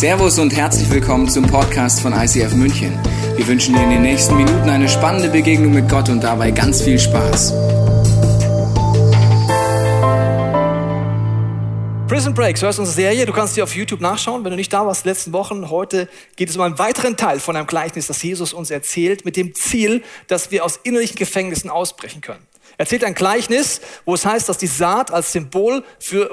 Servus und herzlich willkommen zum Podcast von ICF München. Wir wünschen dir in den nächsten Minuten eine spannende Begegnung mit Gott und dabei ganz viel Spaß. Prison Breaks, hörst unsere Serie. Du kannst sie auf YouTube nachschauen, wenn du nicht da warst die letzten Wochen. Heute geht es um einen weiteren Teil von einem Gleichnis, das Jesus uns erzählt, mit dem Ziel, dass wir aus innerlichen Gefängnissen ausbrechen können. Er erzählt ein Gleichnis, wo es heißt, dass die Saat als Symbol für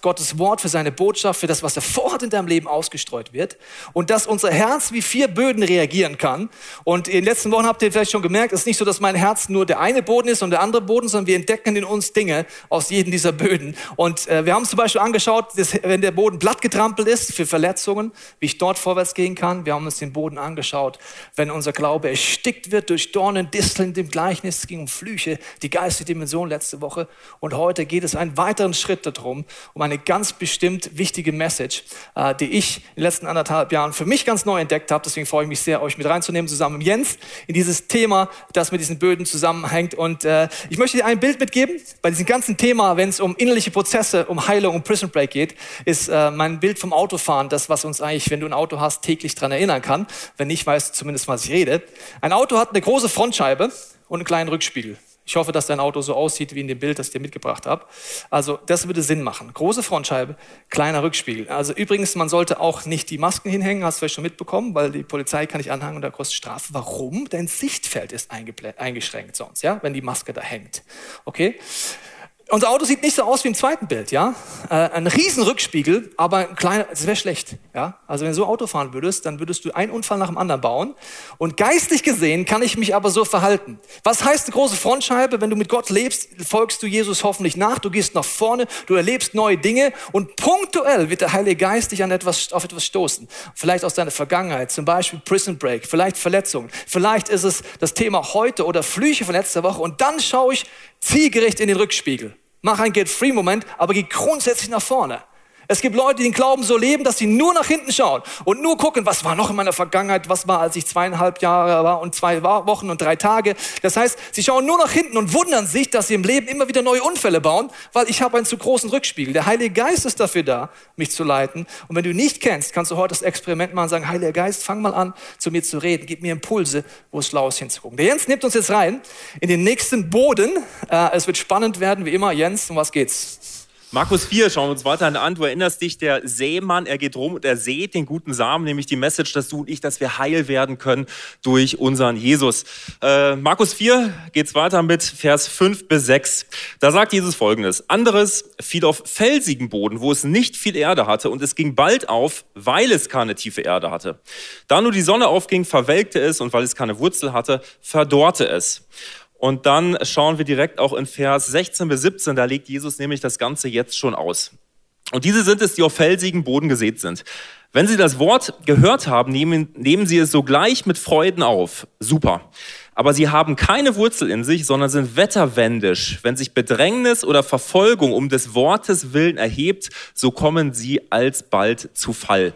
Gottes Wort, für seine Botschaft, für das, was er vorhat in deinem Leben ausgestreut wird. Und dass unser Herz wie vier Böden reagieren kann. Und in den letzten Wochen habt ihr vielleicht schon gemerkt, es ist nicht so, dass mein Herz nur der eine Boden ist und der andere Boden, sondern wir entdecken in uns Dinge aus jedem dieser Böden. Und äh, wir haben zum Beispiel angeschaut, dass, wenn der Boden platt getrampelt ist für Verletzungen, wie ich dort vorwärts gehen kann. Wir haben uns den Boden angeschaut, wenn unser Glaube erstickt wird durch Dornen, Disteln, dem Gleichnis, es ging um Flüche, die Geist geistige Dimension letzte Woche. Und heute geht es einen weiteren Schritt darum, um eine ganz bestimmt wichtige Message, äh, die ich in den letzten anderthalb Jahren für mich ganz neu entdeckt habe. Deswegen freue ich mich sehr, euch mit reinzunehmen, zusammen mit Jens, in dieses Thema, das mit diesen Böden zusammenhängt. Und äh, ich möchte dir ein Bild mitgeben. Bei diesem ganzen Thema, wenn es um innerliche Prozesse, um Heilung, um Prison Break geht, ist äh, mein Bild vom Autofahren das, was uns eigentlich, wenn du ein Auto hast, täglich daran erinnern kann. Wenn nicht, weißt du zumindest, was ich rede. Ein Auto hat eine große Frontscheibe und einen kleinen Rückspiegel. Ich hoffe, dass dein Auto so aussieht wie in dem Bild, das ich dir mitgebracht habe. Also das würde Sinn machen. Große Frontscheibe, kleiner Rückspiegel. Also übrigens, man sollte auch nicht die Masken hinhängen, hast du vielleicht schon mitbekommen, weil die Polizei kann nicht anhängen und da kostet Strafe. Warum? Dein Sichtfeld ist eingeschränkt sonst, ja, wenn die Maske da hängt. Okay? Unser Auto sieht nicht so aus wie im zweiten Bild, ja. Äh, ein riesen Rückspiegel, aber ein kleiner, das wäre schlecht, ja. Also wenn du so Auto fahren würdest, dann würdest du einen Unfall nach dem anderen bauen. Und geistlich gesehen kann ich mich aber so verhalten. Was heißt eine große Frontscheibe? Wenn du mit Gott lebst, folgst du Jesus hoffentlich nach, du gehst nach vorne, du erlebst neue Dinge und punktuell wird der Heilige Geist dich an etwas, auf etwas stoßen. Vielleicht aus deiner Vergangenheit, zum Beispiel Prison Break, vielleicht Verletzungen, vielleicht ist es das Thema heute oder Flüche von letzter Woche und dann schaue ich zielgerichtet in den Rückspiegel. Mach einen Get-Free-Moment, aber geh grundsätzlich nach vorne. Es gibt Leute, die den Glauben so leben, dass sie nur nach hinten schauen und nur gucken, was war noch in meiner Vergangenheit, was war, als ich zweieinhalb Jahre war und zwei Wochen und drei Tage. Das heißt, sie schauen nur nach hinten und wundern sich, dass sie im Leben immer wieder neue Unfälle bauen, weil ich habe einen zu großen Rückspiegel. Der Heilige Geist ist dafür da, mich zu leiten. Und wenn du nicht kennst, kannst du heute das Experiment machen und sagen, Heiliger Geist, fang mal an, zu mir zu reden, gib mir Impulse, wo es schlau ist hinzugucken. Der Jens nimmt uns jetzt rein in den nächsten Boden. Äh, es wird spannend werden, wie immer. Jens, um was geht's? Markus 4 schauen wir uns weiter an. Du erinnerst dich, der Seemann, er geht rum und er sät den guten Samen, nämlich die Message, dass du und ich, dass wir heil werden können durch unseren Jesus. Äh, Markus 4 geht's weiter mit Vers 5 bis 6. Da sagt Jesus folgendes. Anderes fiel auf felsigen Boden, wo es nicht viel Erde hatte und es ging bald auf, weil es keine tiefe Erde hatte. Da nur die Sonne aufging, verwelkte es und weil es keine Wurzel hatte, verdorrte es. Und dann schauen wir direkt auch in Vers 16 bis 17, da legt Jesus nämlich das Ganze jetzt schon aus. Und diese sind es, die auf felsigen Boden gesät sind. Wenn sie das Wort gehört haben, nehmen, nehmen sie es sogleich mit Freuden auf. Super. Aber sie haben keine Wurzel in sich, sondern sind wetterwendisch. Wenn sich Bedrängnis oder Verfolgung um des Wortes willen erhebt, so kommen sie alsbald zu Fall.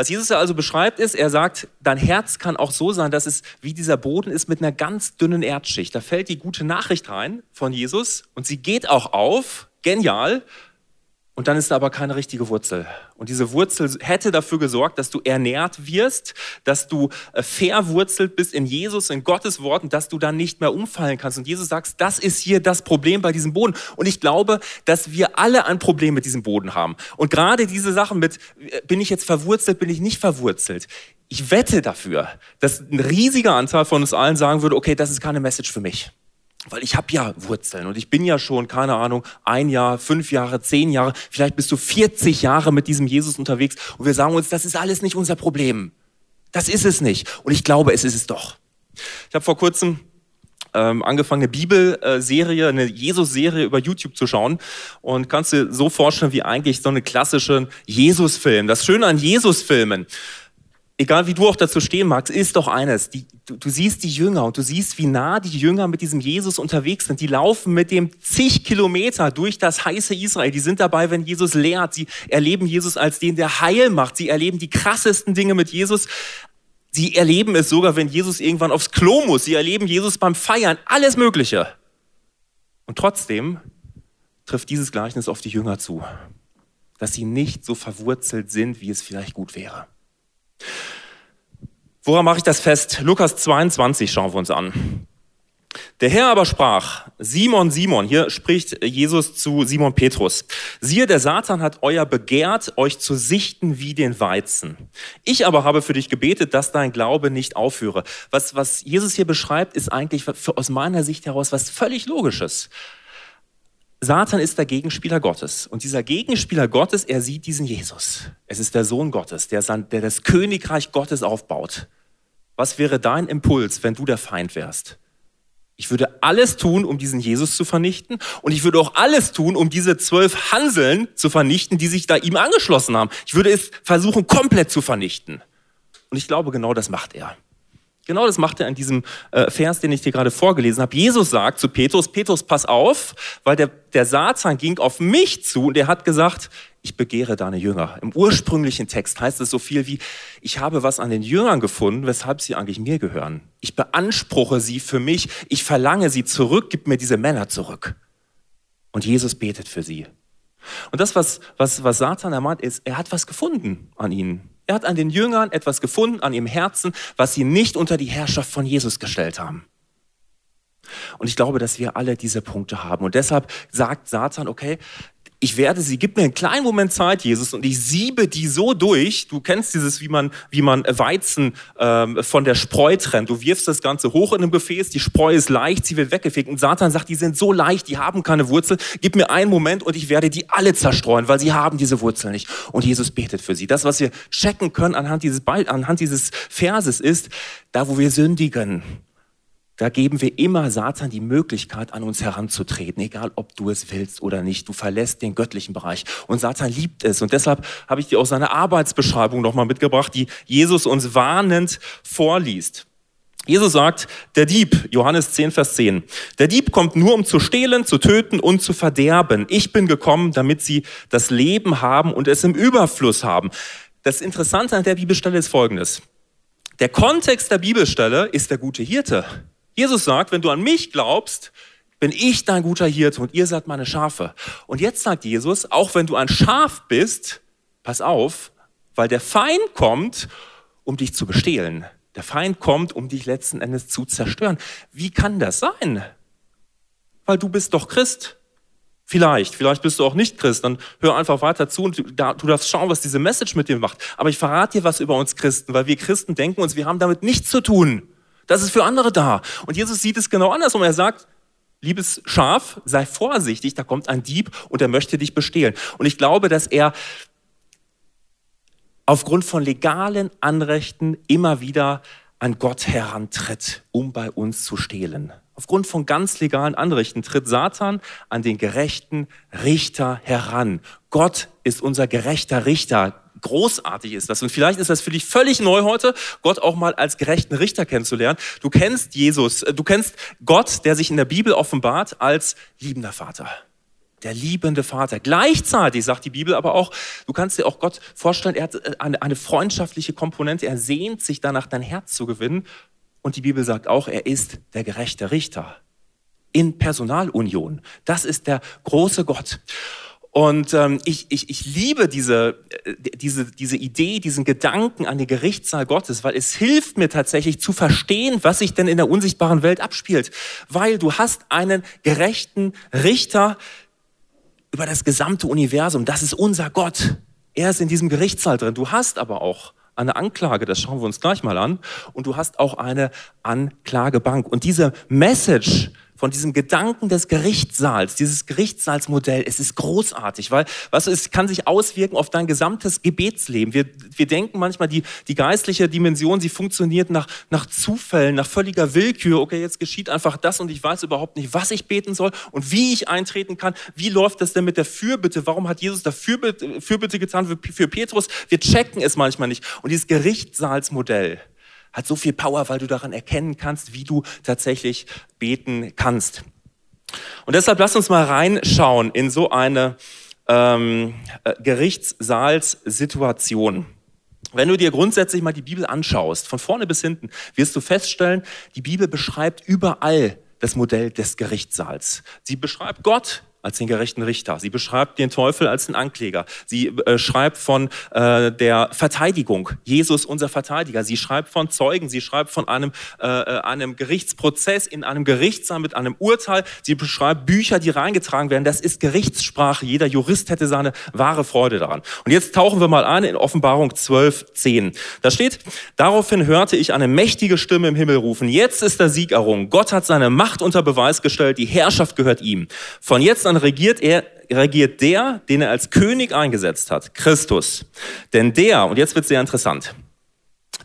Was Jesus also beschreibt, ist, er sagt, dein Herz kann auch so sein, dass es wie dieser Boden ist mit einer ganz dünnen Erdschicht. Da fällt die gute Nachricht rein von Jesus und sie geht auch auf, genial, und dann ist da aber keine richtige Wurzel. Und diese Wurzel hätte dafür gesorgt, dass du ernährt wirst, dass du äh, verwurzelt bist in Jesus, in Gottes Wort und dass du dann nicht mehr umfallen kannst. Und Jesus sagt, das ist hier das Problem bei diesem Boden. Und ich glaube, dass wir alle ein Problem mit diesem Boden haben. Und gerade diese Sachen mit, äh, bin ich jetzt verwurzelt, bin ich nicht verwurzelt. Ich wette dafür, dass ein riesiger Anteil von uns allen sagen würde, okay, das ist keine Message für mich weil ich habe ja Wurzeln und ich bin ja schon, keine Ahnung, ein Jahr, fünf Jahre, zehn Jahre, vielleicht bist du 40 Jahre mit diesem Jesus unterwegs und wir sagen uns, das ist alles nicht unser Problem. Das ist es nicht. Und ich glaube, es ist es doch. Ich habe vor kurzem ähm, angefangen, eine Bibelserie, eine Jesus-Serie über YouTube zu schauen und kannst dir so vorstellen, wie eigentlich so eine klassische Jesus-Film. Das Schöne an Jesus-Filmen, egal wie du auch dazu stehen magst, ist doch eines. Die, du, du, siehst die Jünger und du siehst, wie nah die Jünger mit diesem Jesus unterwegs sind. Die laufen mit dem zig Kilometer durch das heiße Israel. Die sind dabei, wenn Jesus lehrt. Sie erleben Jesus als den, der Heil macht. Sie erleben die krassesten Dinge mit Jesus. Sie erleben es sogar, wenn Jesus irgendwann aufs Klo muss. Sie erleben Jesus beim Feiern. Alles Mögliche. Und trotzdem trifft dieses Gleichnis auf die Jünger zu. dass sie nicht so verwurzelt sind, wie es vielleicht gut wäre. Woran mache ich das fest? Lukas 22 schauen wir uns an. Der Herr aber sprach, Simon, Simon, hier spricht Jesus zu Simon Petrus, siehe, der Satan hat euer begehrt, euch zu sichten wie den Weizen. Ich aber habe für dich gebetet, dass dein Glaube nicht aufhöre. Was, was Jesus hier beschreibt, ist eigentlich für, aus meiner Sicht heraus was völlig Logisches. Satan ist der Gegenspieler Gottes. Und dieser Gegenspieler Gottes, er sieht diesen Jesus. Es ist der Sohn Gottes, der, der das Königreich Gottes aufbaut. Was wäre dein Impuls, wenn du der Feind wärst? Ich würde alles tun, um diesen Jesus zu vernichten. Und ich würde auch alles tun, um diese zwölf Hanseln zu vernichten, die sich da ihm angeschlossen haben. Ich würde es versuchen, komplett zu vernichten. Und ich glaube, genau das macht er. Genau das macht er in diesem äh, Vers, den ich dir gerade vorgelesen habe. Jesus sagt zu Petrus, Petrus, pass auf, weil der, der Satan ging auf mich zu und er hat gesagt, ich begehre deine Jünger. Im ursprünglichen Text heißt es so viel wie, ich habe was an den Jüngern gefunden, weshalb sie eigentlich mir gehören. Ich beanspruche sie für mich, ich verlange sie zurück, gib mir diese Männer zurück. Und Jesus betet für sie. Und das, was, was, was Satan ermahnt, ist, er hat was gefunden an ihnen. Er hat an den Jüngern etwas gefunden, an ihrem Herzen, was sie nicht unter die Herrschaft von Jesus gestellt haben. Und ich glaube, dass wir alle diese Punkte haben. Und deshalb sagt Satan, okay, ich werde sie, gib mir einen kleinen Moment Zeit, Jesus, und ich siebe die so durch. Du kennst dieses, wie man, wie man Weizen ähm, von der Spreu trennt. Du wirfst das Ganze hoch in einem Gefäß, die Spreu ist leicht, sie wird weggefegt. Und Satan sagt, die sind so leicht, die haben keine Wurzel. Gib mir einen Moment und ich werde die alle zerstreuen, weil sie haben diese Wurzel nicht. Und Jesus betet für sie. Das, was wir checken können anhand dieses, anhand dieses Verses ist, da wo wir sündigen, da geben wir immer Satan die Möglichkeit, an uns heranzutreten, egal ob du es willst oder nicht. Du verlässt den göttlichen Bereich. Und Satan liebt es. Und deshalb habe ich dir auch seine Arbeitsbeschreibung nochmal mitgebracht, die Jesus uns warnend vorliest. Jesus sagt, der Dieb, Johannes 10, Vers 10, der Dieb kommt nur, um zu stehlen, zu töten und zu verderben. Ich bin gekommen, damit sie das Leben haben und es im Überfluss haben. Das Interessante an der Bibelstelle ist folgendes. Der Kontext der Bibelstelle ist der gute Hirte. Jesus sagt, wenn du an mich glaubst, bin ich dein guter Hirte und ihr seid meine Schafe. Und jetzt sagt Jesus, auch wenn du ein Schaf bist, pass auf, weil der Feind kommt, um dich zu bestehlen. Der Feind kommt, um dich letzten Endes zu zerstören. Wie kann das sein? Weil du bist doch Christ. Vielleicht, vielleicht bist du auch nicht Christ, dann hör einfach weiter zu und du, darfst schauen, was diese Message mit dir macht. Aber ich verrate dir was über uns Christen, weil wir Christen denken uns, wir haben damit nichts zu tun. Das ist für andere da. Und Jesus sieht es genau andersrum. Er sagt, liebes Schaf, sei vorsichtig, da kommt ein Dieb und er möchte dich bestehlen. Und ich glaube, dass er aufgrund von legalen Anrechten immer wieder an Gott herantritt, um bei uns zu stehlen. Aufgrund von ganz legalen Anrechten tritt Satan an den gerechten Richter heran. Gott ist unser gerechter Richter großartig ist das. Und vielleicht ist das für dich völlig neu heute, Gott auch mal als gerechten Richter kennenzulernen. Du kennst Jesus, du kennst Gott, der sich in der Bibel offenbart als liebender Vater. Der liebende Vater. Gleichzeitig sagt die Bibel aber auch, du kannst dir auch Gott vorstellen, er hat äh, eine, eine freundschaftliche Komponente, er sehnt sich danach, dein Herz zu gewinnen. Und die Bibel sagt auch, er ist der gerechte Richter in Personalunion. Das ist der große Gott. Und ähm, ich, ich, ich liebe diese, äh, diese, diese Idee, diesen Gedanken an den Gerichtssaal Gottes, weil es hilft mir tatsächlich zu verstehen, was sich denn in der unsichtbaren Welt abspielt. Weil du hast einen gerechten Richter über das gesamte Universum. Das ist unser Gott. Er ist in diesem Gerichtssaal drin. Du hast aber auch eine Anklage, das schauen wir uns gleich mal an, und du hast auch eine Anklagebank. Und diese Message von diesem Gedanken des Gerichtssaals, dieses Gerichtssaalsmodell, es ist großartig, weil was es kann sich auswirken auf dein gesamtes Gebetsleben. Wir, wir denken manchmal, die, die geistliche Dimension, sie funktioniert nach, nach Zufällen, nach völliger Willkür. Okay, jetzt geschieht einfach das und ich weiß überhaupt nicht, was ich beten soll und wie ich eintreten kann. Wie läuft das denn mit der Fürbitte? Warum hat Jesus da Fürbitte, Fürbitte getan für, für Petrus? Wir checken es manchmal nicht. Und dieses Gerichtssaalsmodell, hat so viel Power, weil du daran erkennen kannst, wie du tatsächlich beten kannst. Und deshalb lass uns mal reinschauen in so eine ähm, äh, Gerichtssaalssituation. Wenn du dir grundsätzlich mal die Bibel anschaust, von vorne bis hinten, wirst du feststellen, die Bibel beschreibt überall das Modell des Gerichtssaals. Sie beschreibt Gott als den gerechten Richter. Sie beschreibt den Teufel als den Ankläger. Sie äh, schreibt von äh, der Verteidigung, Jesus unser Verteidiger. Sie schreibt von Zeugen. Sie schreibt von einem, äh, äh einem Gerichtsprozess in einem Gerichtssaal mit einem Urteil. Sie beschreibt Bücher, die reingetragen werden. Das ist Gerichtssprache. Jeder Jurist hätte seine wahre Freude daran. Und jetzt tauchen wir mal ein in Offenbarung 12, 10. Da steht, daraufhin hörte ich eine mächtige Stimme im Himmel rufen. Jetzt ist der Sieg errungen. Gott hat seine Macht unter Beweis gestellt. Die Herrschaft gehört ihm. Von jetzt dann regiert er, regiert der, den er als König eingesetzt hat, Christus. Denn der, und jetzt wird sehr interessant,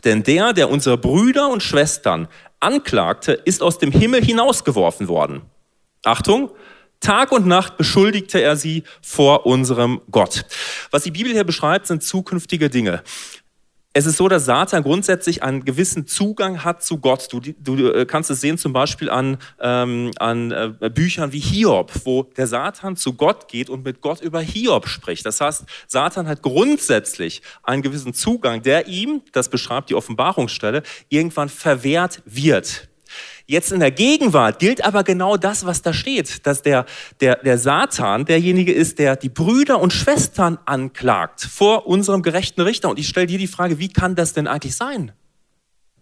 denn der, der unsere Brüder und Schwestern anklagte, ist aus dem Himmel hinausgeworfen worden. Achtung, Tag und Nacht beschuldigte er sie vor unserem Gott. Was die Bibel hier beschreibt, sind zukünftige Dinge es ist so, dass Satan grundsätzlich einen gewissen Zugang hat zu Gott. Du, du äh, kannst es sehen zum Beispiel an, ähm, an äh, Büchern wie Hiob, wo der Satan zu Gott geht und mit Gott über Hiob spricht. Das heißt, Satan hat grundsätzlich einen gewissen Zugang, der ihm, das beschreibt die Offenbarungsstelle, irgendwann verwehrt wird. Jetzt in der Gegenwart gilt aber genau das, was da steht, dass der, der, der Satan derjenige ist, der die Brüder und Schwestern anklagt vor unserem gerechten Richter. Und ich stelle dir die Frage, wie kann das denn eigentlich sein?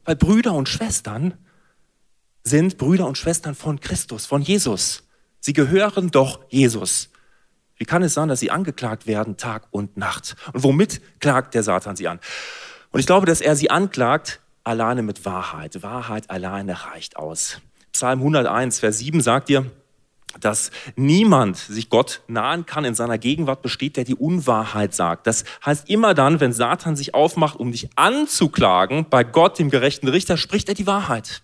Weil Brüder und Schwestern sind Brüder und Schwestern von Christus, von Jesus. Sie gehören doch Jesus. Wie kann es sein, dass sie angeklagt werden Tag und Nacht? Und womit klagt der Satan sie an? Und ich glaube, dass er sie anklagt alleine mit Wahrheit. Wahrheit alleine reicht aus. Psalm 101, Vers 7 sagt dir, dass niemand sich Gott nahen kann in seiner Gegenwart besteht, der die Unwahrheit sagt. Das heißt, immer dann, wenn Satan sich aufmacht, um dich anzuklagen, bei Gott, dem gerechten Richter, spricht er die Wahrheit.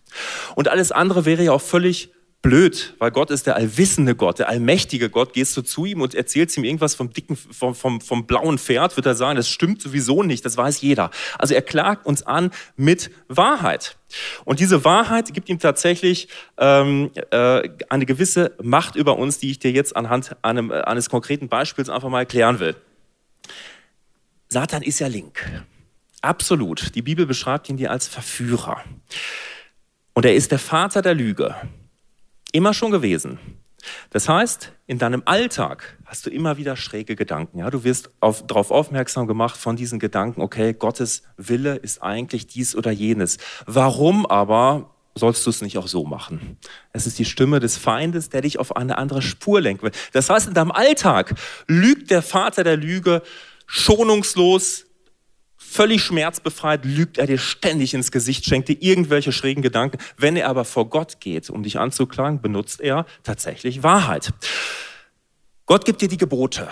Und alles andere wäre ja auch völlig blöd, weil Gott ist der allwissende Gott, der allmächtige Gott. Gehst du zu ihm und erzählst ihm irgendwas vom dicken, vom, vom, vom blauen Pferd, wird er sagen, das stimmt sowieso nicht, das weiß jeder. Also er klagt uns an mit Wahrheit. Und diese Wahrheit gibt ihm tatsächlich ähm, äh, eine gewisse Macht über uns, die ich dir jetzt anhand einem, äh, eines konkreten Beispiels einfach mal erklären will. Satan ist ja link. Absolut. Die Bibel beschreibt ihn dir als Verführer. Und er ist der Vater der Lüge. Immer schon gewesen. Das heißt, in deinem Alltag hast du immer wieder schräge Gedanken. Ja? Du wirst auf, darauf aufmerksam gemacht von diesen Gedanken, okay, Gottes Wille ist eigentlich dies oder jenes. Warum aber sollst du es nicht auch so machen? Es ist die Stimme des Feindes, der dich auf eine andere Spur lenken will. Das heißt, in deinem Alltag lügt der Vater der Lüge schonungslos, völlig schmerzbefreit, lügt er dir ständig ins Gesicht, schenkt dir irgendwelche schrägen Gedanken. Wenn er aber vor Gott geht, um dich anzuklagen, benutzt er tatsächlich Wahrheit. Gott gibt dir die Gebote.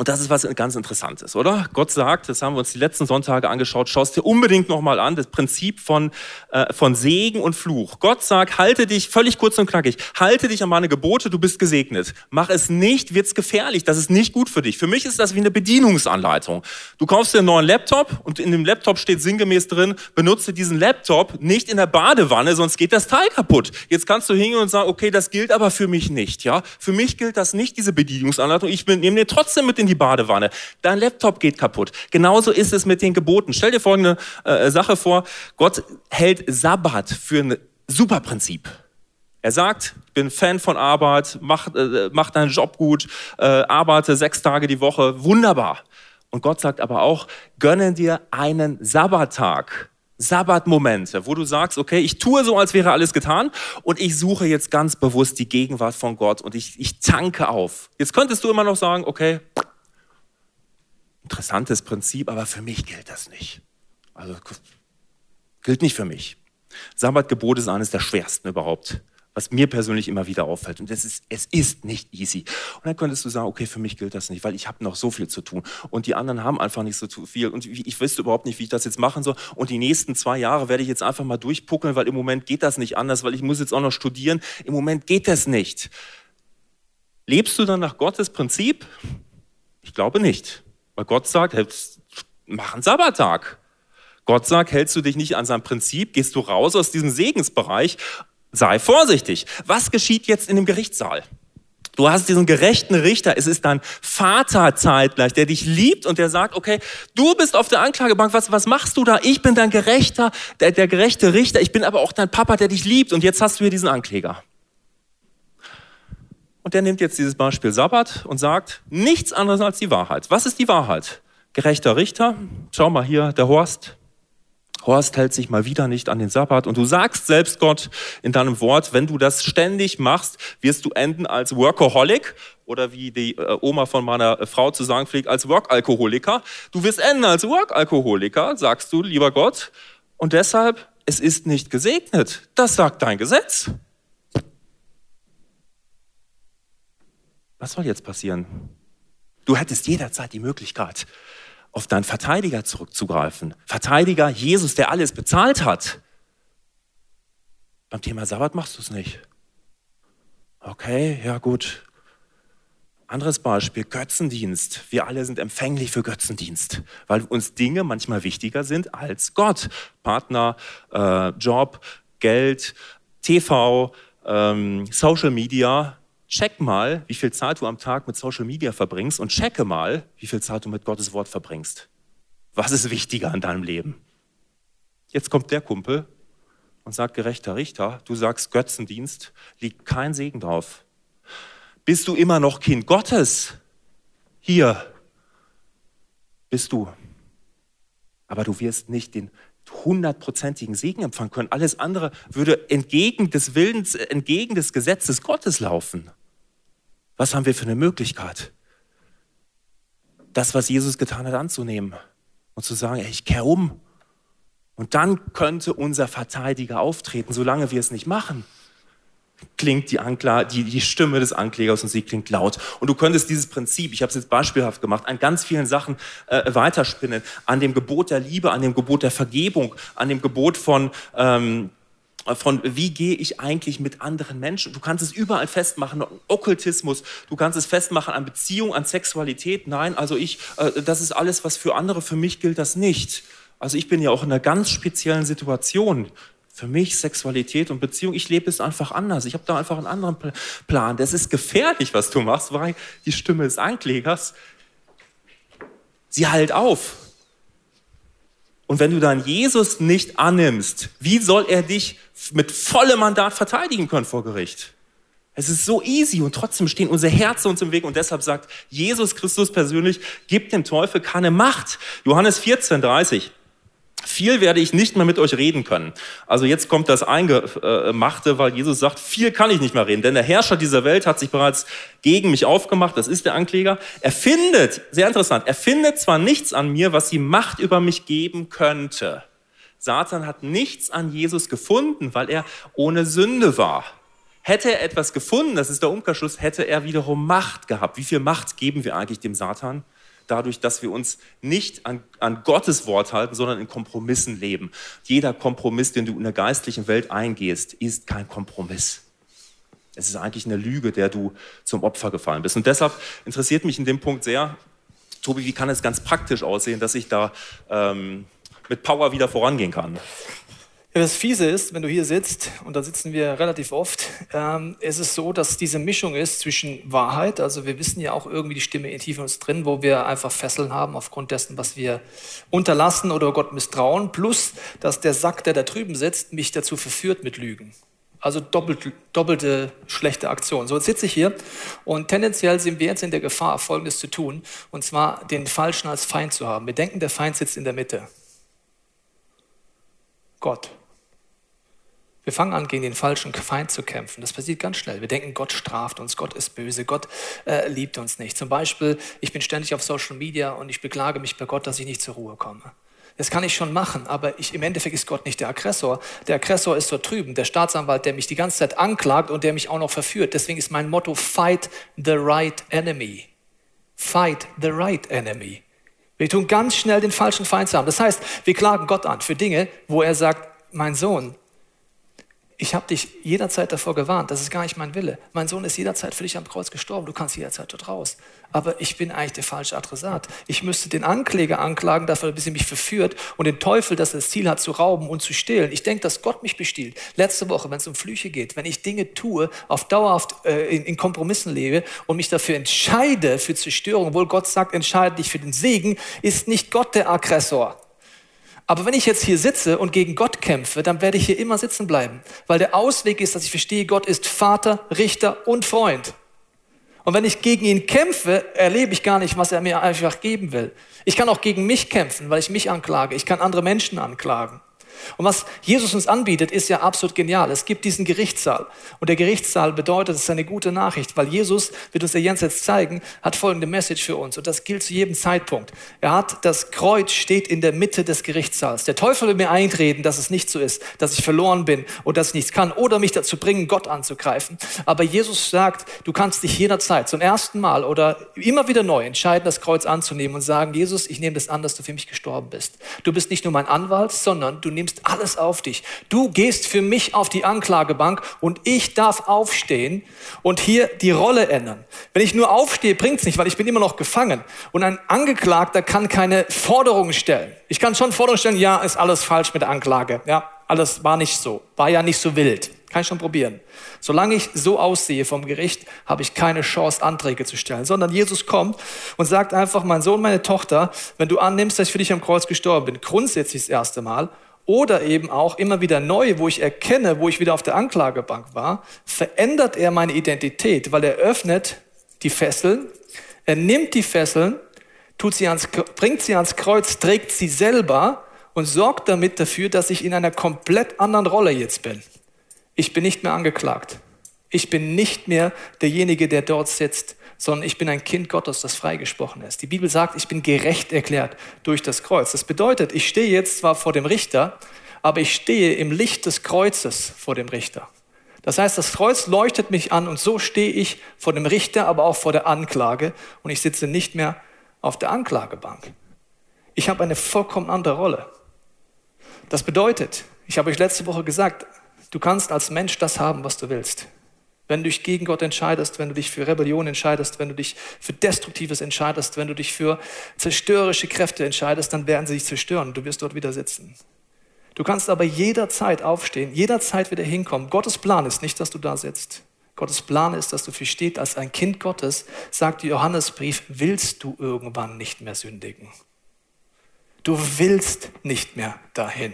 Und das ist was ganz Interessantes, oder? Gott sagt, das haben wir uns die letzten Sonntage angeschaut, schaust dir unbedingt nochmal an, das Prinzip von, äh, von Segen und Fluch. Gott sagt, halte dich, völlig kurz und knackig, halte dich an meine Gebote, du bist gesegnet. Mach es nicht, wird's gefährlich, das ist nicht gut für dich. Für mich ist das wie eine Bedienungsanleitung. Du kaufst dir einen neuen Laptop und in dem Laptop steht sinngemäß drin, benutze diesen Laptop nicht in der Badewanne, sonst geht das Teil kaputt. Jetzt kannst du hingehen und sagen, okay, das gilt aber für mich nicht, ja? Für mich gilt das nicht, diese Bedienungsanleitung. Ich nehme den trotzdem mit in die Badewanne. Dein Laptop geht kaputt. Genauso ist es mit den Geboten. Stell dir folgende äh, Sache vor. Gott hält Sabbat für ein super Prinzip. Er sagt, ich bin Fan von Arbeit, mach, äh, mach deinen Job gut, äh, arbeite sechs Tage die Woche, wunderbar. Und Gott sagt aber auch, gönne dir einen Sabbattag. Sabbatmomente, wo du sagst, okay, ich tue so, als wäre alles getan und ich suche jetzt ganz bewusst die Gegenwart von Gott und ich, ich tanke auf. Jetzt könntest du immer noch sagen, okay, interessantes Prinzip, aber für mich gilt das nicht. Also gilt nicht für mich. Sabbatgebot ist eines der schwersten überhaupt, was mir persönlich immer wieder auffällt. Und das ist, es ist nicht easy. Und dann könntest du sagen, okay, für mich gilt das nicht, weil ich habe noch so viel zu tun. Und die anderen haben einfach nicht so viel. Und ich wüsste überhaupt nicht, wie ich das jetzt machen soll. Und die nächsten zwei Jahre werde ich jetzt einfach mal durchpuckeln, weil im Moment geht das nicht anders, weil ich muss jetzt auch noch studieren. Im Moment geht das nicht. Lebst du dann nach Gottes Prinzip? Ich glaube nicht. Weil Gott sagt, mach einen Sabbattag. Gott sagt, hältst du dich nicht an sein Prinzip, gehst du raus aus diesem Segensbereich, sei vorsichtig. Was geschieht jetzt in dem Gerichtssaal? Du hast diesen gerechten Richter, es ist dein Vater zeitgleich, der dich liebt und der sagt, okay, du bist auf der Anklagebank, was, was machst du da? Ich bin dein gerechter, der, der gerechte Richter, ich bin aber auch dein Papa, der dich liebt und jetzt hast du hier diesen Ankläger. Und der nimmt jetzt dieses Beispiel Sabbat und sagt nichts anderes als die Wahrheit. Was ist die Wahrheit? Gerechter Richter, schau mal hier, der Horst. Horst hält sich mal wieder nicht an den Sabbat und du sagst selbst Gott in deinem Wort, wenn du das ständig machst, wirst du enden als Workaholic oder wie die äh, Oma von meiner Frau zu sagen pflegt, als Workalkoholiker. Du wirst enden als Workalkoholiker, sagst du, lieber Gott. Und deshalb, es ist nicht gesegnet. Das sagt dein Gesetz. Was soll jetzt passieren? Du hättest jederzeit die Möglichkeit, auf deinen Verteidiger zurückzugreifen. Verteidiger Jesus, der alles bezahlt hat. Beim Thema Sabbat machst du es nicht. Okay, ja gut. Anderes Beispiel, Götzendienst. Wir alle sind empfänglich für Götzendienst, weil uns Dinge manchmal wichtiger sind als Gott. Partner, äh, Job, Geld, TV, ähm, Social Media, check mal, wie viel Zeit du am Tag mit Social Media verbringst und checke mal, wie viel Zeit du mit Gottes Wort verbringst. Was ist wichtiger in deinem Leben? Jetzt kommt der Kumpel und sagt, gerechter Richter, du sagst Götzendienst, liegt kein Segen drauf. Bist du immer noch Kind Gottes? Hier bist du. Aber du wirst nicht den hundertprozentigen Segen empfangen können. Alles andere würde entgegen des Willens, entgegen des Gesetzes Gottes laufen. Was haben wir für eine Möglichkeit? Das, was Jesus getan hat, anzunehmen und zu sagen, ich kehre um. Und dann könnte unser Verteidiger auftreten, solange wir es nicht machen klingt die, Ankla die, die Stimme des Anklägers und sie klingt laut. Und du könntest dieses Prinzip, ich habe es jetzt beispielhaft gemacht, an ganz vielen Sachen äh, weiterspinnen. An dem Gebot der Liebe, an dem Gebot der Vergebung, an dem Gebot von, ähm, von wie gehe ich eigentlich mit anderen Menschen. Du kannst es überall festmachen, Okkultismus, du kannst es festmachen an Beziehung, an Sexualität. Nein, also ich, äh, das ist alles, was für andere, für mich gilt das nicht. Also ich bin ja auch in einer ganz speziellen Situation. Für mich Sexualität und Beziehung, ich lebe es einfach anders. Ich habe da einfach einen anderen Plan. Das ist gefährlich, was du machst, weil die Stimme des Anklägers, sie halt auf. Und wenn du dann Jesus nicht annimmst, wie soll er dich mit vollem Mandat verteidigen können vor Gericht? Es ist so easy und trotzdem stehen unsere Herzen uns im Weg und deshalb sagt Jesus Christus persönlich, gibt dem Teufel keine Macht. Johannes 14, 30. Viel werde ich nicht mehr mit euch reden können. Also jetzt kommt das Eingemachte, weil Jesus sagt, viel kann ich nicht mehr reden, denn der Herrscher dieser Welt hat sich bereits gegen mich aufgemacht, das ist der Ankläger. Er findet, sehr interessant, er findet zwar nichts an mir, was die Macht über mich geben könnte. Satan hat nichts an Jesus gefunden, weil er ohne Sünde war. Hätte er etwas gefunden, das ist der Umkehrschluss, hätte er wiederum Macht gehabt. Wie viel Macht geben wir eigentlich dem Satan? Dadurch, dass wir uns nicht an, an Gottes Wort halten, sondern in Kompromissen leben. Jeder Kompromiss, den du in der geistlichen Welt eingehst, ist kein Kompromiss. Es ist eigentlich eine Lüge, der du zum Opfer gefallen bist. Und deshalb interessiert mich in dem Punkt sehr, Tobi, wie kann es ganz praktisch aussehen, dass ich da ähm, mit Power wieder vorangehen kann? Ja, das Fiese ist, wenn du hier sitzt, und da sitzen wir relativ oft, ähm, ist es so, dass diese Mischung ist zwischen Wahrheit, also wir wissen ja auch irgendwie die Stimme tief in uns drin, wo wir einfach Fesseln haben aufgrund dessen, was wir unterlassen oder Gott misstrauen, plus, dass der Sack, der da drüben sitzt, mich dazu verführt mit Lügen. Also doppelt, doppelte schlechte Aktion. So, jetzt sitze ich hier und tendenziell sind wir jetzt in der Gefahr, Folgendes zu tun, und zwar den Falschen als Feind zu haben. Wir denken, der Feind sitzt in der Mitte. Gott. Wir fangen an, gegen den falschen Feind zu kämpfen. Das passiert ganz schnell. Wir denken, Gott straft uns, Gott ist böse, Gott äh, liebt uns nicht. Zum Beispiel, ich bin ständig auf Social Media und ich beklage mich bei Gott, dass ich nicht zur Ruhe komme. Das kann ich schon machen, aber ich, im Endeffekt ist Gott nicht der Aggressor. Der Aggressor ist dort drüben, der Staatsanwalt, der mich die ganze Zeit anklagt und der mich auch noch verführt. Deswegen ist mein Motto, fight the right enemy. Fight the right enemy. Wir tun ganz schnell den falschen Feind zu haben. Das heißt, wir klagen Gott an für Dinge, wo er sagt, mein Sohn, ich habe dich jederzeit davor gewarnt, das ist gar nicht mein Wille. Mein Sohn ist jederzeit für dich am Kreuz gestorben, du kannst jederzeit dort raus. Aber ich bin eigentlich der falsche Adressat. Ich müsste den Ankläger anklagen dafür, dass er mich verführt und den Teufel, dass er das Ziel hat, zu rauben und zu stehlen. Ich denke, dass Gott mich bestiehlt. Letzte Woche, wenn es um Flüche geht, wenn ich Dinge tue, auf dauerhaft äh, in, in Kompromissen lebe und mich dafür entscheide für Zerstörung, obwohl Gott sagt, entscheide dich für den Segen, ist nicht Gott der Aggressor. Aber wenn ich jetzt hier sitze und gegen Gott kämpfe, dann werde ich hier immer sitzen bleiben, weil der Ausweg ist, dass ich verstehe, Gott ist Vater, Richter und Freund. Und wenn ich gegen ihn kämpfe, erlebe ich gar nicht, was er mir einfach geben will. Ich kann auch gegen mich kämpfen, weil ich mich anklage. Ich kann andere Menschen anklagen. Und was Jesus uns anbietet, ist ja absolut genial. Es gibt diesen Gerichtssaal. Und der Gerichtssaal bedeutet, es ist eine gute Nachricht, weil Jesus, wird uns der Jens jetzt zeigen, hat folgende Message für uns. Und das gilt zu jedem Zeitpunkt. Er hat, das Kreuz steht in der Mitte des Gerichtssaals. Der Teufel will mir einreden, dass es nicht so ist, dass ich verloren bin und dass ich nichts kann oder mich dazu bringen, Gott anzugreifen. Aber Jesus sagt, du kannst dich jederzeit zum ersten Mal oder immer wieder neu entscheiden, das Kreuz anzunehmen und sagen, Jesus, ich nehme das an, dass du für mich gestorben bist. Du bist nicht nur mein Anwalt, sondern du nimmst nimmst alles auf dich. Du gehst für mich auf die Anklagebank und ich darf aufstehen und hier die Rolle ändern. Wenn ich nur aufstehe, bringt's nicht, weil ich bin immer noch gefangen. Und ein Angeklagter kann keine Forderungen stellen. Ich kann schon Forderungen stellen, ja, ist alles falsch mit der Anklage. Ja, alles war nicht so, war ja nicht so wild. Kann ich schon probieren. Solange ich so aussehe vom Gericht, habe ich keine Chance, Anträge zu stellen, sondern Jesus kommt und sagt einfach, mein Sohn, meine Tochter, wenn du annimmst, dass ich für dich am Kreuz gestorben bin, grundsätzlich das erste Mal, oder eben auch immer wieder neu, wo ich erkenne, wo ich wieder auf der Anklagebank war, verändert er meine Identität, weil er öffnet die Fesseln, er nimmt die Fesseln, tut sie ans, bringt sie ans Kreuz, trägt sie selber und sorgt damit dafür, dass ich in einer komplett anderen Rolle jetzt bin. Ich bin nicht mehr angeklagt. Ich bin nicht mehr derjenige, der dort sitzt sondern ich bin ein Kind Gottes, das freigesprochen ist. Die Bibel sagt, ich bin gerecht erklärt durch das Kreuz. Das bedeutet, ich stehe jetzt zwar vor dem Richter, aber ich stehe im Licht des Kreuzes vor dem Richter. Das heißt, das Kreuz leuchtet mich an und so stehe ich vor dem Richter, aber auch vor der Anklage und ich sitze nicht mehr auf der Anklagebank. Ich habe eine vollkommen andere Rolle. Das bedeutet, ich habe euch letzte Woche gesagt, du kannst als Mensch das haben, was du willst. Wenn du dich gegen Gott entscheidest, wenn du dich für Rebellion entscheidest, wenn du dich für Destruktives entscheidest, wenn du dich für zerstörerische Kräfte entscheidest, dann werden sie dich zerstören. Du wirst dort wieder sitzen. Du kannst aber jederzeit aufstehen, jederzeit wieder hinkommen. Gottes Plan ist nicht, dass du da sitzt. Gottes Plan ist, dass du verstehst, als ein Kind Gottes, sagt Johannesbrief, willst du irgendwann nicht mehr sündigen. Du willst nicht mehr dahin.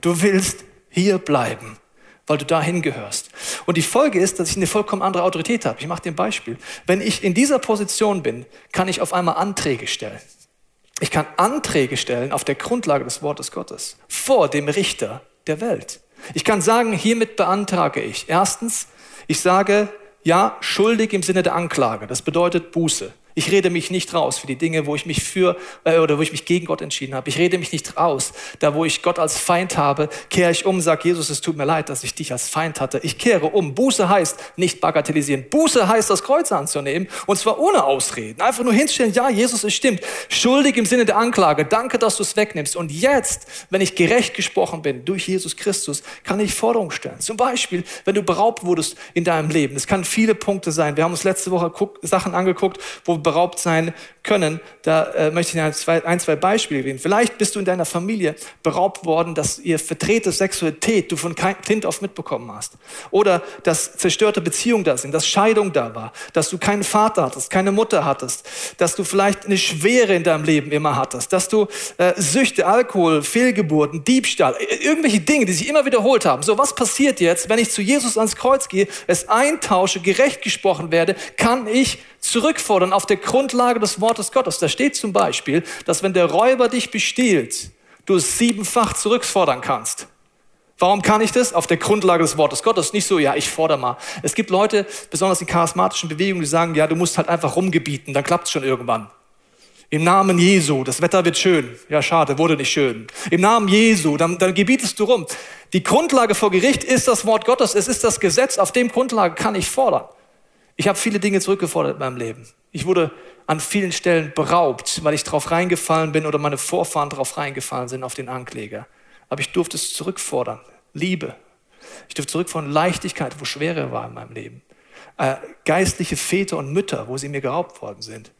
Du willst hier bleiben weil du dahin gehörst. Und die Folge ist, dass ich eine vollkommen andere Autorität habe. Ich mache dir ein Beispiel. Wenn ich in dieser Position bin, kann ich auf einmal Anträge stellen. Ich kann Anträge stellen auf der Grundlage des Wortes Gottes vor dem Richter der Welt. Ich kann sagen, hiermit beantrage ich. Erstens, ich sage, ja, schuldig im Sinne der Anklage. Das bedeutet Buße. Ich rede mich nicht raus für die Dinge, wo ich mich für äh, oder wo ich mich gegen Gott entschieden habe. Ich rede mich nicht raus. Da, wo ich Gott als Feind habe, kehre ich um, sage Jesus, es tut mir leid, dass ich dich als Feind hatte. Ich kehre um. Buße heißt nicht bagatellisieren. Buße heißt, das Kreuz anzunehmen und zwar ohne Ausreden. Einfach nur hinstellen, ja, Jesus, es stimmt. Schuldig im Sinne der Anklage. Danke, dass du es wegnimmst. Und jetzt, wenn ich gerecht gesprochen bin durch Jesus Christus, kann ich Forderungen stellen. Zum Beispiel, wenn du beraubt wurdest in deinem Leben. Es kann viele Punkte sein. Wir haben uns letzte Woche Sachen angeguckt, wo beraubt sein können. Da äh, möchte ich ein zwei, ein, zwei Beispiele geben. Vielleicht bist du in deiner Familie beraubt worden, dass ihr verdrehte Sexualität du von Kind auf mitbekommen hast. Oder dass zerstörte Beziehungen da sind, dass Scheidung da war, dass du keinen Vater hattest, keine Mutter hattest, dass du vielleicht eine Schwere in deinem Leben immer hattest, dass du äh, Süchte, Alkohol, Fehlgeburten, Diebstahl, irgendwelche Dinge, die sich immer wiederholt haben. So, was passiert jetzt, wenn ich zu Jesus ans Kreuz gehe, es eintausche, gerecht gesprochen werde, kann ich zurückfordern auf der Grundlage des Wortes Gottes. Da steht zum Beispiel, dass wenn der Räuber dich bestiehlt, du es siebenfach zurückfordern kannst. Warum kann ich das? Auf der Grundlage des Wortes Gottes. Nicht so, ja, ich fordere mal. Es gibt Leute, besonders in charismatischen Bewegungen, die sagen, ja, du musst halt einfach rumgebieten, dann klappt es schon irgendwann. Im Namen Jesu, das Wetter wird schön. Ja, schade, wurde nicht schön. Im Namen Jesu, dann, dann gebietest du rum. Die Grundlage vor Gericht ist das Wort Gottes, es ist das Gesetz, auf dem Grundlage kann ich fordern. Ich habe viele Dinge zurückgefordert in meinem Leben. Ich wurde an vielen Stellen beraubt, weil ich drauf reingefallen bin oder meine Vorfahren drauf reingefallen sind auf den Ankläger. Aber ich durfte es zurückfordern. Liebe. Ich durfte zurückfordern Leichtigkeit, wo Schwere war in meinem Leben. Äh, geistliche Väter und Mütter, wo sie mir geraubt worden sind.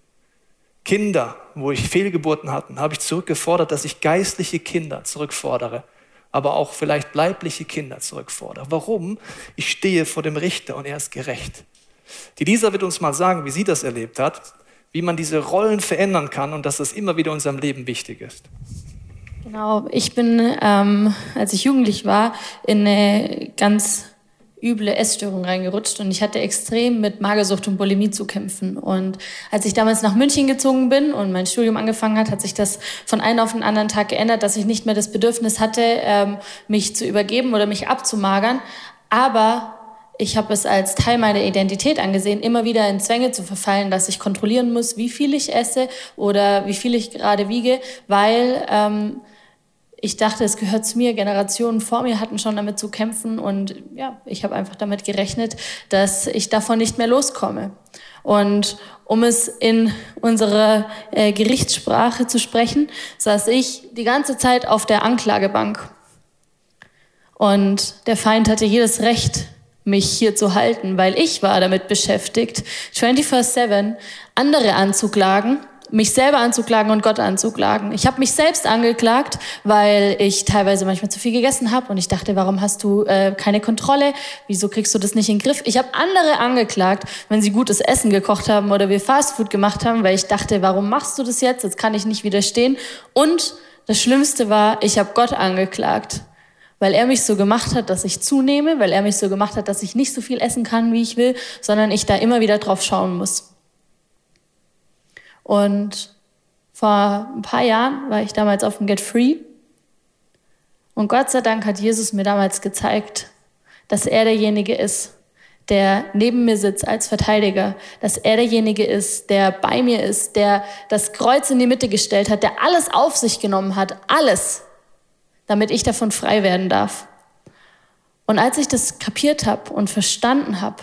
Kinder, wo ich Fehlgeburten hatten, habe ich zurückgefordert, dass ich geistliche Kinder zurückfordere, aber auch vielleicht leibliche Kinder zurückfordere. Warum? Ich stehe vor dem Richter und er ist gerecht. Die Lisa wird uns mal sagen, wie sie das erlebt hat, wie man diese Rollen verändern kann und dass das immer wieder unserem Leben wichtig ist. Genau, ich bin, ähm, als ich jugendlich war, in eine ganz üble Essstörung reingerutscht und ich hatte extrem mit Magersucht und Bulimie zu kämpfen. Und als ich damals nach München gezogen bin und mein Studium angefangen hat, hat sich das von einem auf den anderen Tag geändert, dass ich nicht mehr das Bedürfnis hatte, ähm, mich zu übergeben oder mich abzumagern. Aber ich habe es als Teil meiner Identität angesehen, immer wieder in Zwänge zu verfallen, dass ich kontrollieren muss, wie viel ich esse oder wie viel ich gerade wiege, weil ähm, ich dachte, es gehört zu mir. Generationen vor mir hatten schon damit zu kämpfen und ja, ich habe einfach damit gerechnet, dass ich davon nicht mehr loskomme. Und um es in unserer äh, Gerichtssprache zu sprechen, saß ich die ganze Zeit auf der Anklagebank. Und der Feind hatte jedes Recht, mich hier zu halten, weil ich war damit beschäftigt, 24/7 andere anzuklagen mich selber anzuklagen und Gott anzuklagen. Ich habe mich selbst angeklagt, weil ich teilweise manchmal zu viel gegessen habe und ich dachte, warum hast du äh, keine Kontrolle? Wieso kriegst du das nicht in den Griff? Ich habe andere angeklagt, wenn sie gutes Essen gekocht haben oder wir Fastfood gemacht haben, weil ich dachte, warum machst du das jetzt? Jetzt kann ich nicht widerstehen. Und das Schlimmste war, ich habe Gott angeklagt, weil er mich so gemacht hat, dass ich zunehme, weil er mich so gemacht hat, dass ich nicht so viel essen kann, wie ich will, sondern ich da immer wieder drauf schauen muss. Und vor ein paar Jahren war ich damals auf dem Get Free. Und Gott sei Dank hat Jesus mir damals gezeigt, dass er derjenige ist, der neben mir sitzt als Verteidiger, dass er derjenige ist, der bei mir ist, der das Kreuz in die Mitte gestellt hat, der alles auf sich genommen hat, alles, damit ich davon frei werden darf. Und als ich das kapiert habe und verstanden habe,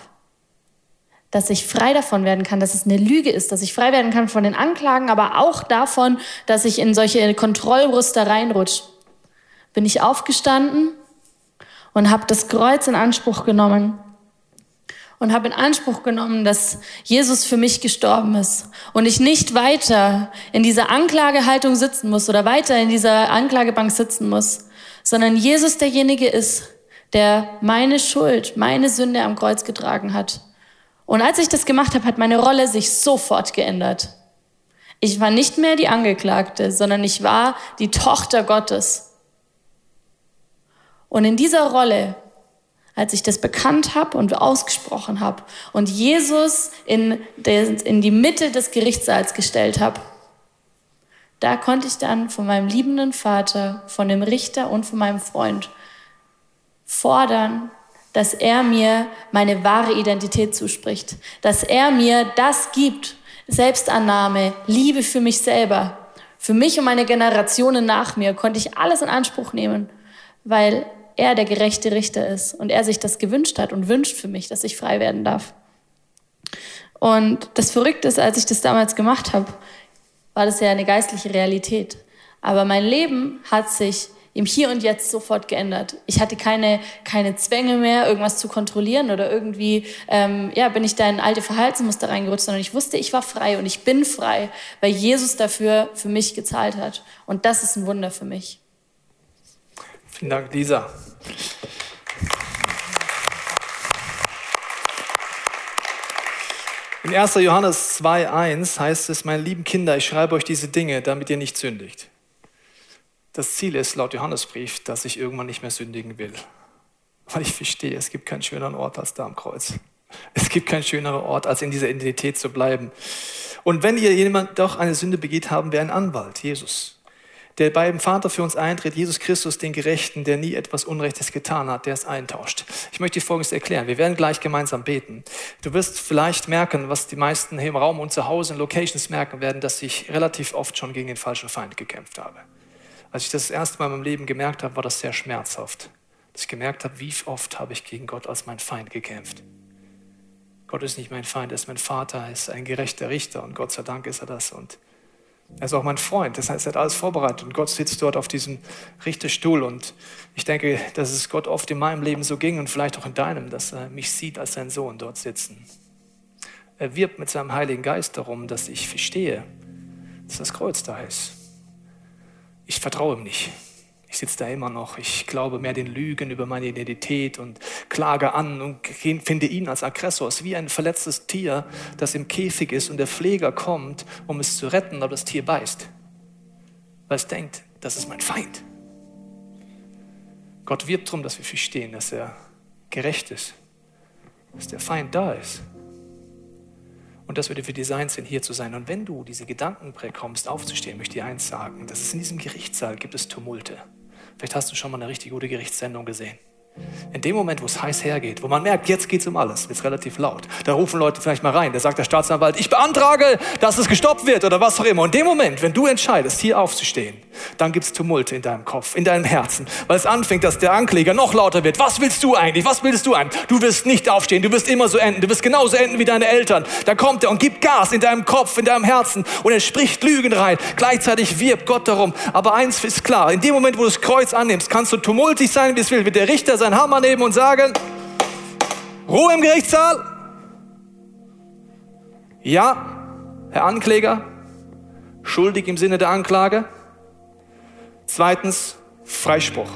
dass ich frei davon werden kann, dass es eine Lüge ist, dass ich frei werden kann von den Anklagen, aber auch davon, dass ich in solche Kontrollbrüste reinrutsche. Bin ich aufgestanden und habe das Kreuz in Anspruch genommen und habe in Anspruch genommen, dass Jesus für mich gestorben ist und ich nicht weiter in dieser Anklagehaltung sitzen muss oder weiter in dieser Anklagebank sitzen muss, sondern Jesus derjenige ist, der meine Schuld, meine Sünde am Kreuz getragen hat und als ich das gemacht habe, hat meine Rolle sich sofort geändert. Ich war nicht mehr die Angeklagte, sondern ich war die Tochter Gottes. Und in dieser Rolle, als ich das bekannt habe und ausgesprochen habe und Jesus in, in die Mitte des Gerichtssaals gestellt habe, da konnte ich dann von meinem liebenden Vater, von dem Richter und von meinem Freund fordern, dass er mir meine wahre Identität zuspricht, dass er mir das gibt, Selbstannahme, Liebe für mich selber, für mich und meine Generationen nach mir, konnte ich alles in Anspruch nehmen, weil er der gerechte Richter ist und er sich das gewünscht hat und wünscht für mich, dass ich frei werden darf. Und das Verrückte ist, als ich das damals gemacht habe, war das ja eine geistliche Realität. Aber mein Leben hat sich im Hier und Jetzt sofort geändert. Ich hatte keine, keine Zwänge mehr, irgendwas zu kontrollieren oder irgendwie, ähm, ja, bin ich da in alte Verhaltensmuster reingerutscht, sondern ich wusste, ich war frei und ich bin frei, weil Jesus dafür für mich gezahlt hat. Und das ist ein Wunder für mich. Vielen Dank, Lisa. In 1. Johannes 2.1 heißt es, meine lieben Kinder, ich schreibe euch diese Dinge, damit ihr nicht sündigt. Das Ziel ist laut Johannesbrief, dass ich irgendwann nicht mehr sündigen will. Weil ich verstehe, es gibt keinen schöneren Ort als da am Kreuz. Es gibt keinen schöneren Ort, als in dieser Identität zu bleiben. Und wenn ihr jemand doch eine Sünde begeht, haben wir einen Anwalt, Jesus, der bei dem Vater für uns eintritt, Jesus Christus, den Gerechten, der nie etwas Unrechtes getan hat, der es eintauscht. Ich möchte dir Folgendes erklären. Wir werden gleich gemeinsam beten. Du wirst vielleicht merken, was die meisten hier im Raum und zu Hause in Locations merken werden, dass ich relativ oft schon gegen den falschen Feind gekämpft habe. Als ich das, das erste Mal in meinem Leben gemerkt habe, war das sehr schmerzhaft. Dass ich gemerkt habe, wie oft habe ich gegen Gott als mein Feind gekämpft. Gott ist nicht mein Feind, er ist mein Vater, er ist ein gerechter Richter und Gott sei Dank ist er das. Und er ist auch mein Freund, das heißt, er hat alles vorbereitet und Gott sitzt dort auf diesem Richterstuhl und ich denke, dass es Gott oft in meinem Leben so ging und vielleicht auch in deinem, dass er mich sieht als sein Sohn dort sitzen. Er wirbt mit seinem Heiligen Geist darum, dass ich verstehe, dass das Kreuz da ist ich vertraue ihm nicht. Ich sitze da immer noch. Ich glaube mehr den Lügen über meine Identität und klage an und finde ihn als Aggressor. Es ist wie ein verletztes Tier, das im Käfig ist und der Pfleger kommt, um es zu retten, aber das Tier beißt. Weil es denkt, das ist mein Feind. Gott wirbt darum, dass wir verstehen, dass er gerecht ist, dass der Feind da ist. Und dass wir dafür designt sind, hier zu sein. Und wenn du diese Gedanken bekommst, aufzustehen, möchte ich dir eins sagen. Das ist in diesem Gerichtssaal gibt es Tumulte. Vielleicht hast du schon mal eine richtig gute Gerichtssendung gesehen. In dem Moment, wo es heiß hergeht, wo man merkt, jetzt geht es um alles, wird es relativ laut. Da rufen Leute vielleicht mal rein. Da sagt der Staatsanwalt, ich beantrage, dass es gestoppt wird oder was auch immer. Und in dem Moment, wenn du entscheidest, hier aufzustehen, dann gibt es Tumulte in deinem Kopf, in deinem Herzen, weil es anfängt, dass der Ankläger noch lauter wird. Was willst du eigentlich? Was willst du eigentlich? Du wirst nicht aufstehen, du wirst immer so enden, du wirst genauso enden wie deine Eltern. Da kommt er und gibt Gas in deinem Kopf, in deinem Herzen und er spricht Lügen rein. Gleichzeitig wirbt Gott darum. Aber eins ist klar, in dem Moment, wo du das Kreuz annimmst, kannst du tumultig sein, wie es will, wird der Richter sein Hammer nehmen und sagen, Ruhe im Gerichtssaal. Ja, Herr Ankläger, schuldig im Sinne der Anklage. Zweitens, Freispruch,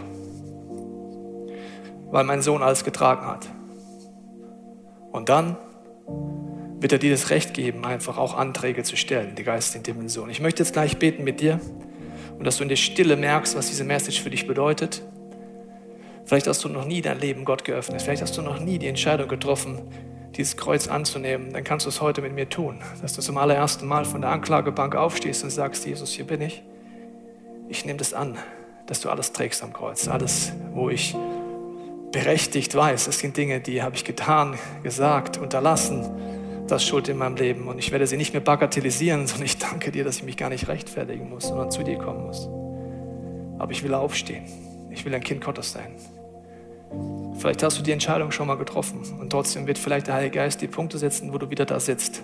weil mein Sohn alles getragen hat. Und dann wird er dir das Recht geben, einfach auch Anträge zu stellen, die geistigen Dimension. Ich möchte jetzt gleich beten mit dir und dass du in der Stille merkst, was diese Message für dich bedeutet. Vielleicht hast du noch nie dein Leben Gott geöffnet. Vielleicht hast du noch nie die Entscheidung getroffen, dieses Kreuz anzunehmen. Dann kannst du es heute mit mir tun. Dass du zum allerersten Mal von der Anklagebank aufstehst und sagst, Jesus, hier bin ich. Ich nehme das an, dass du alles trägst am Kreuz. Alles, wo ich berechtigt weiß, es sind Dinge, die habe ich getan, gesagt, unterlassen. Das Schuld in meinem Leben. Und ich werde sie nicht mehr bagatellisieren, sondern ich danke dir, dass ich mich gar nicht rechtfertigen muss, sondern zu dir kommen muss. Aber ich will aufstehen. Ich will ein Kind Gottes sein. Vielleicht hast du die Entscheidung schon mal getroffen und trotzdem wird vielleicht der Heilige Geist die Punkte setzen, wo du wieder da sitzt.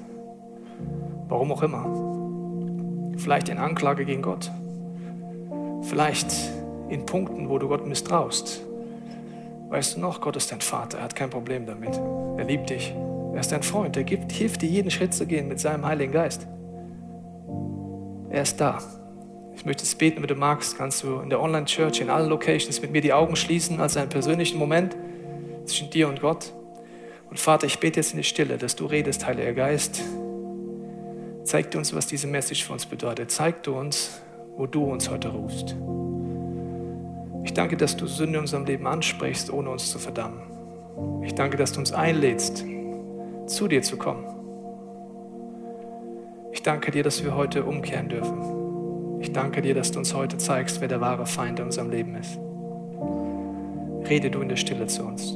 Warum auch immer. Vielleicht in Anklage gegen Gott. Vielleicht in Punkten, wo du Gott misstraust. Weißt du noch, Gott ist dein Vater, er hat kein Problem damit. Er liebt dich. Er ist dein Freund, er gibt, hilft dir, jeden Schritt zu gehen mit seinem Heiligen Geist. Er ist da. Ich möchte es beten, wenn du magst, kannst du in der Online-Church, in allen Locations mit mir die Augen schließen als einen persönlichen Moment zwischen dir und Gott. Und Vater, ich bete jetzt in die Stille, dass du redest, Heiliger Geist. Zeig dir uns, was diese Message für uns bedeutet. Zeig du uns, wo du uns heute rufst. Ich danke, dass du Sünde in unserem Leben ansprichst, ohne uns zu verdammen. Ich danke, dass du uns einlädst, zu dir zu kommen. Ich danke dir, dass wir heute umkehren dürfen. Ich danke dir, dass du uns heute zeigst, wer der wahre Feind in unserem Leben ist. Rede du in der Stille zu uns.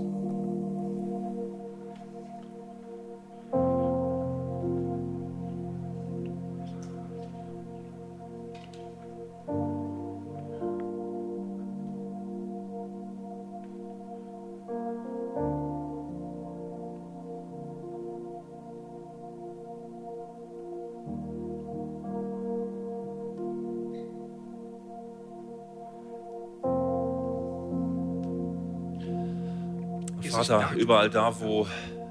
Vater, überall da, wo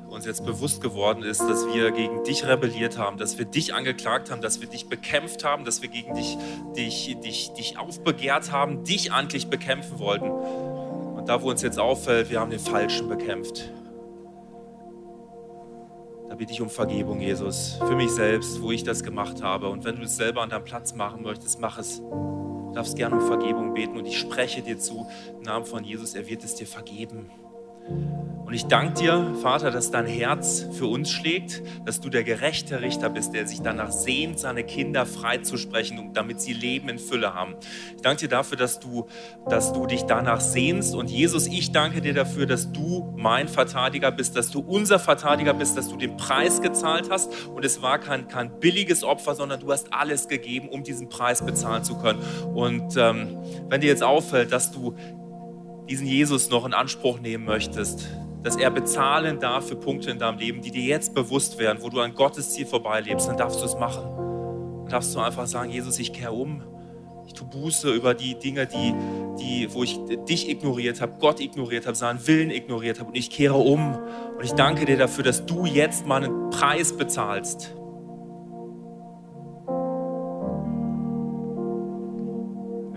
uns jetzt bewusst geworden ist, dass wir gegen dich rebelliert haben, dass wir dich angeklagt haben, dass wir dich bekämpft haben, dass wir gegen dich, dich, dich, dich aufbegehrt haben, dich eigentlich bekämpfen wollten. Und da, wo uns jetzt auffällt, wir haben den Falschen bekämpft. Da bitte ich um Vergebung, Jesus, für mich selbst, wo ich das gemacht habe. Und wenn du es selber an deinem Platz machen möchtest, mach es. Du darfst gerne um Vergebung beten und ich spreche dir zu, im Namen von Jesus, er wird es dir vergeben. Und ich danke dir, Vater, dass dein Herz für uns schlägt, dass du der gerechte Richter bist, der sich danach sehnt, seine Kinder freizusprechen, damit sie Leben in Fülle haben. Ich danke dir dafür, dass du, dass du dich danach sehnst. Und Jesus, ich danke dir dafür, dass du mein Verteidiger bist, dass du unser Verteidiger bist, dass du den Preis gezahlt hast. Und es war kein, kein billiges Opfer, sondern du hast alles gegeben, um diesen Preis bezahlen zu können. Und ähm, wenn dir jetzt auffällt, dass du diesen Jesus noch in Anspruch nehmen möchtest, dass er bezahlen darf für Punkte in deinem Leben, die dir jetzt bewusst werden, wo du an Gottes Ziel vorbeilebst, dann darfst du es machen. Dann darfst du einfach sagen, Jesus, ich kehre um. Ich tue Buße über die Dinge, die, die, wo ich dich ignoriert habe, Gott ignoriert habe, seinen Willen ignoriert habe und ich kehre um. Und ich danke dir dafür, dass du jetzt meinen Preis bezahlst.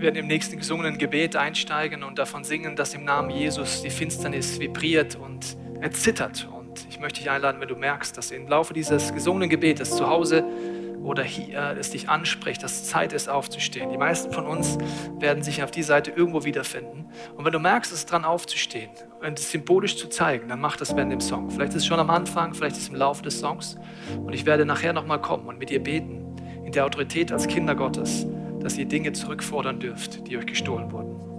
Wir werden im nächsten gesungenen Gebet einsteigen und davon singen, dass im Namen Jesus die Finsternis vibriert und erzittert. Und ich möchte dich einladen, wenn du merkst, dass im Laufe dieses gesungenen Gebetes zu Hause oder hier es dich anspricht, dass Zeit ist aufzustehen. Die meisten von uns werden sich auf die Seite irgendwo wiederfinden. Und wenn du merkst, es ist dran aufzustehen und es symbolisch zu zeigen, dann mach das während dem Song. Vielleicht ist es schon am Anfang, vielleicht ist es im Laufe des Songs. Und ich werde nachher nochmal kommen und mit dir beten, in der Autorität als Kinder Gottes, dass ihr Dinge zurückfordern dürft, die euch gestohlen wurden.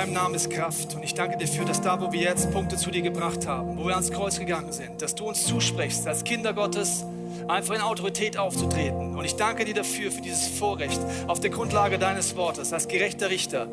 Deinem Namen ist Kraft. Und ich danke dir dafür, dass da, wo wir jetzt Punkte zu dir gebracht haben, wo wir ans Kreuz gegangen sind, dass du uns zusprichst, als Kinder Gottes, einfach in Autorität aufzutreten. Und ich danke dir dafür, für dieses Vorrecht, auf der Grundlage deines Wortes, als gerechter Richter,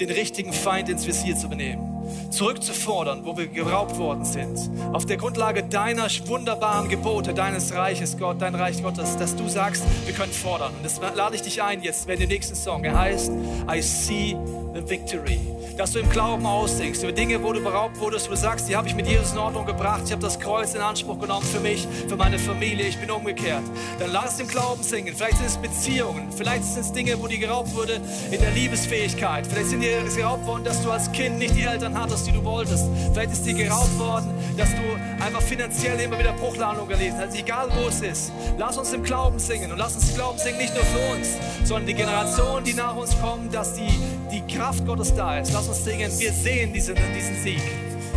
den richtigen Feind ins Visier zu benehmen. Zurückzufordern, wo wir geraubt worden sind. Auf der Grundlage deiner wunderbaren Gebote, deines Reiches, Gott, dein Reich Gottes, dass du sagst, wir können fordern. Und das lade ich dich ein jetzt, wenn der nächste Song, er heißt I See the Victory dass du im Glauben aussingst, über Dinge, wo du beraubt wurdest, wo du sagst, die habe ich mit Jesus in Ordnung gebracht, ich habe das Kreuz in Anspruch genommen für mich, für meine Familie, ich bin umgekehrt. Dann lass es im Glauben singen. Vielleicht sind es Beziehungen, vielleicht sind es Dinge, wo dir geraubt wurde in der Liebesfähigkeit. Vielleicht sind dir geraubt worden, dass du als Kind nicht die Eltern hattest, die du wolltest. Vielleicht ist dir geraubt worden, dass du einfach finanziell immer wieder Bruchlandung erlebt hast. Egal wo es ist, lass uns im Glauben singen und lass uns im Glauben singen, nicht nur für uns, sondern die Generationen, die nach uns kommen, dass die, die Kraft Gottes da ist. Lass uns singen, wir sehen diesen, diesen Sieg.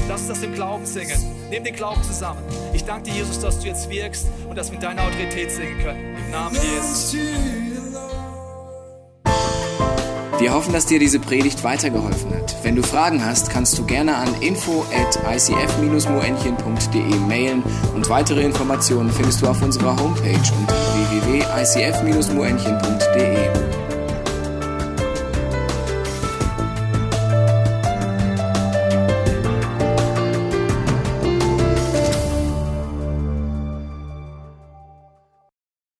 Lass uns das im Glauben singen. Nimm den Glauben zusammen. Ich danke dir, Jesus, dass du jetzt wirkst und dass wir mit deiner Autorität singen können. Im Namen Jesus. Wir hoffen, dass dir diese Predigt weitergeholfen hat. Wenn du Fragen hast, kannst du gerne an info at icf-moenchen.de mailen und weitere Informationen findest du auf unserer Homepage unter www.icf-moenchen.de.